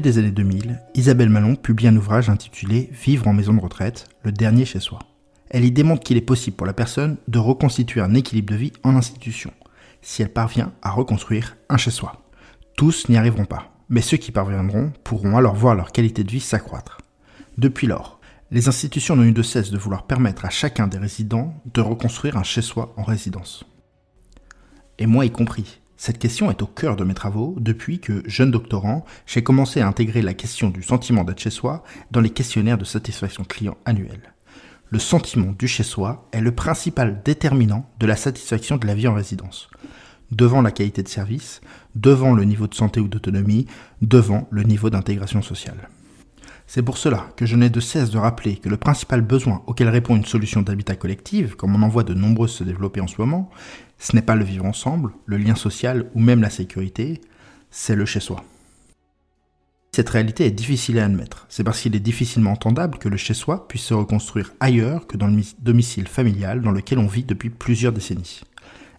des années 2000, Isabelle Malon publie un ouvrage intitulé Vivre en maison de retraite, le dernier chez soi. Elle y démontre qu'il est possible pour la personne de reconstituer un équilibre de vie en institution, si elle parvient à reconstruire un chez soi. Tous n'y arriveront pas, mais ceux qui parviendront pourront alors voir leur qualité de vie s'accroître. Depuis lors, les institutions n'ont eu de cesse de vouloir permettre à chacun des résidents de reconstruire un chez-soi en résidence. Et moi y compris. Cette question est au cœur de mes travaux depuis que, jeune doctorant, j'ai commencé à intégrer la question du sentiment d'être chez soi dans les questionnaires de satisfaction client annuels. Le sentiment du chez soi est le principal déterminant de la satisfaction de la vie en résidence, devant la qualité de service, devant le niveau de santé ou d'autonomie, devant le niveau d'intégration sociale. C'est pour cela que je n'ai de cesse de rappeler que le principal besoin auquel répond une solution d'habitat collectif, comme on en voit de nombreuses se développer en ce moment, ce n'est pas le vivre ensemble, le lien social ou même la sécurité, c'est le chez-soi. Cette réalité est difficile à admettre. C'est parce qu'il est difficilement entendable que le chez-soi puisse se reconstruire ailleurs que dans le domicile familial dans lequel on vit depuis plusieurs décennies.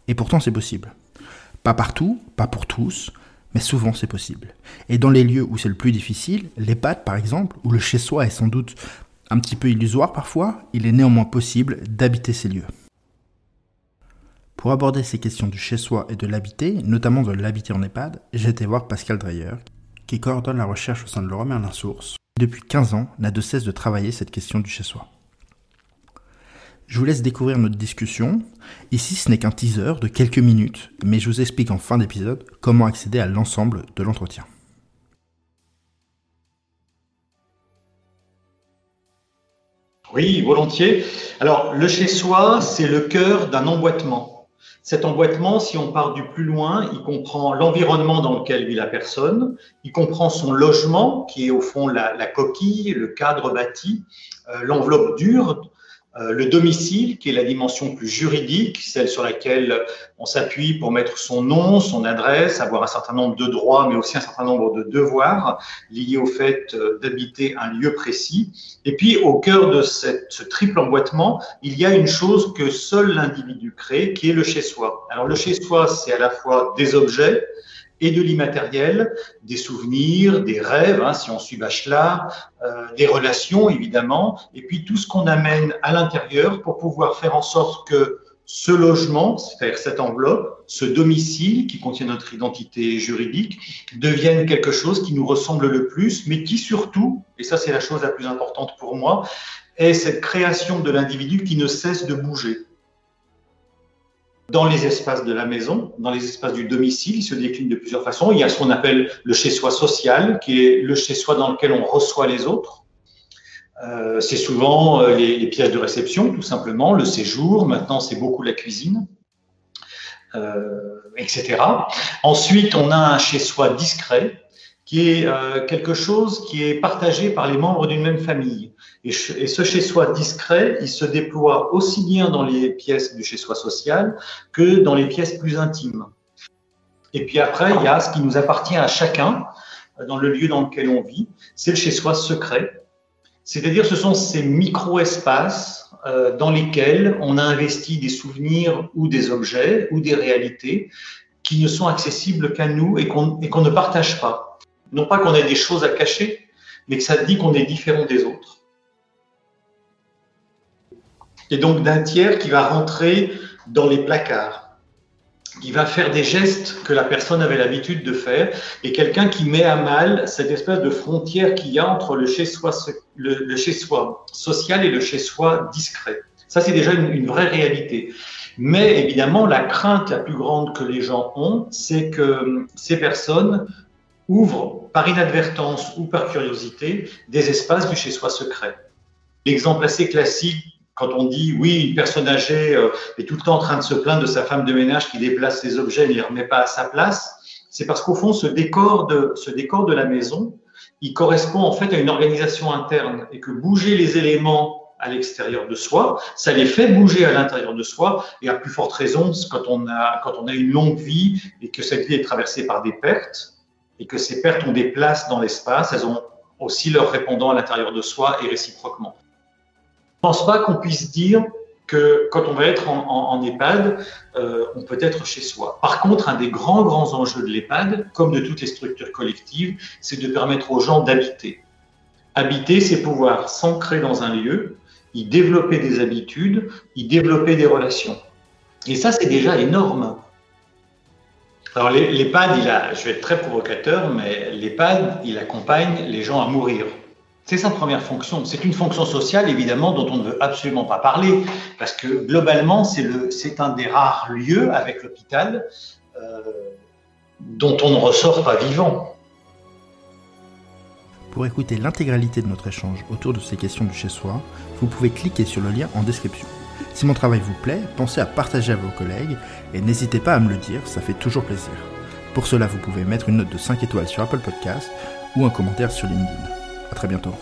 Et pourtant c'est possible. Pas partout, pas pour tous, mais souvent c'est possible. Et dans les lieux où c'est le plus difficile, l'EHPAD par exemple, où le chez-soi est sans doute un petit peu illusoire parfois, il est néanmoins possible d'habiter ces lieux. Pour aborder ces questions du chez-soi et de l'habiter, notamment de l'habiter en EHPAD, j'ai été voir Pascal Dreyer, qui coordonne la recherche au sein de Leroy Merlin Source, depuis 15 ans n'a de cesse de travailler cette question du chez-soi. Je vous laisse découvrir notre discussion. Ici, ce n'est qu'un teaser de quelques minutes, mais je vous explique en fin d'épisode comment accéder à l'ensemble de l'entretien. Oui, volontiers. Alors, le chez-soi, c'est le cœur d'un emboîtement. Cet emboîtement, si on part du plus loin, il comprend l'environnement dans lequel vit la personne, il comprend son logement, qui est au fond la, coquille, le cadre bâti, euh, l'enveloppe dure le domicile, qui est la dimension plus juridique, celle sur laquelle on s'appuie pour mettre son nom, son adresse, avoir un certain nombre de droits, mais aussi un certain nombre de devoirs liés au fait euh, d'habiter un lieu précis. Et puis, au cœur de ce triple emboîtement, il y a une chose que seul l'individu crée, qui est le chez-soi. Alors, le chez-soi, c'est à la fois des objets, et de l'immatériel, des souvenirs, des rêves, hein, si on suit Bachelard, euh, des relations évidemment, et puis tout ce qu'on amène à l'intérieur pour pouvoir faire en sorte que ce logement, c'est-à-dire cette enveloppe, ce domicile qui contient notre identité juridique, devienne quelque chose qui nous ressemble le plus, mais qui surtout, et ça c'est la chose la plus importante pour moi, est cette création de l'individu qui ne cesse de bouger dans les espaces de la maison, dans les espaces du domicile. Il se décline de plusieurs façons. Il y a ce qu'on appelle le chez-soi social, qui est le chez-soi dans lequel on reçoit les autres. Euh, c'est souvent euh, les, pièces de réception, tout simplement, le séjour. Maintenant, c'est beaucoup la cuisine, euh, etc. Ensuite, on a un chez-soi discret, qui est euh, quelque chose qui est partagé par les membres d'une même famille. Et, ce chez-soi discret, il se déploie aussi bien dans les pièces du chez-soi social que dans les pièces plus intimes. Et puis après, il y a ce qui nous appartient à chacun euh, dans le lieu dans lequel on vit, c'est le chez-soi secret. C'est-à-dire, ce sont ces micro-espaces euh, dans lesquels on a investi des souvenirs ou des objets ou des réalités qui ne sont accessibles qu'à nous et qu'on ne partage pas. Non pas qu'on ait des choses à cacher, mais que ça dit qu'on est différent des autres. Et donc d'un tiers qui va rentrer dans les placards, qui va faire des gestes que la personne avait l'habitude de faire, et quelqu'un qui met à mal cette espèce de frontière qu'il y a entre le chez-soi social et le chez-soi discret. Ça, c'est déjà une, une, vraie réalité. Mais évidemment, la crainte la plus grande que les gens ont, c'est que ces personnes ouvrent par inadvertance ou par curiosité des espaces du chez-soi secret. L'exemple assez classique quand on dit oui, une personne âgée euh, est tout le temps en train de se plaindre de sa femme de ménage qui déplace ses objets et ne les remet pas à sa place, c'est parce qu'au fond, ce décor, de, ce décor de la maison, il correspond en fait à une organisation interne et que bouger les éléments à l'extérieur de soi, ça les fait bouger à l'intérieur de soi et à plus forte raison quand on a, quand on a une longue vie et que cette vie est traversée par des pertes et que ces pertes ont des places dans l'espace, elles ont aussi leur répondant à l'intérieur de soi et réciproquement. Je ne pense pas qu'on puisse dire que quand on va être en, EHPAD, euh, on peut être chez soi. Par contre, un des grands, grands enjeux de l'EHPAD, comme de toutes les structures collectives, c'est de permettre aux gens d'habiter. Habiter, c'est pouvoir s'ancrer dans un lieu, y développer des habitudes, y développer des relations. Et ça, c'est déjà énorme. Alors l'EHPAD, il a, je vais être très provocateur, mais l'EHPAD, il accompagne les gens à mourir. C'est sa première fonction. C'est une fonction sociale, évidemment, dont on ne veut absolument pas parler, parce que globalement, c'est un des rares lieux avec l'hôpital euh, dont on ne ressort pas vivant. Pour écouter l'intégralité de notre échange autour de ces questions du chez-soi, vous pouvez cliquer sur le lien en description. Si mon travail vous plaît, pensez à partager à vos collègues et n'hésitez pas à me le dire, ça fait toujours plaisir. Pour cela, vous pouvez mettre une note de 5 étoiles sur Apple Podcast ou un commentaire sur LinkedIn. A très bientôt.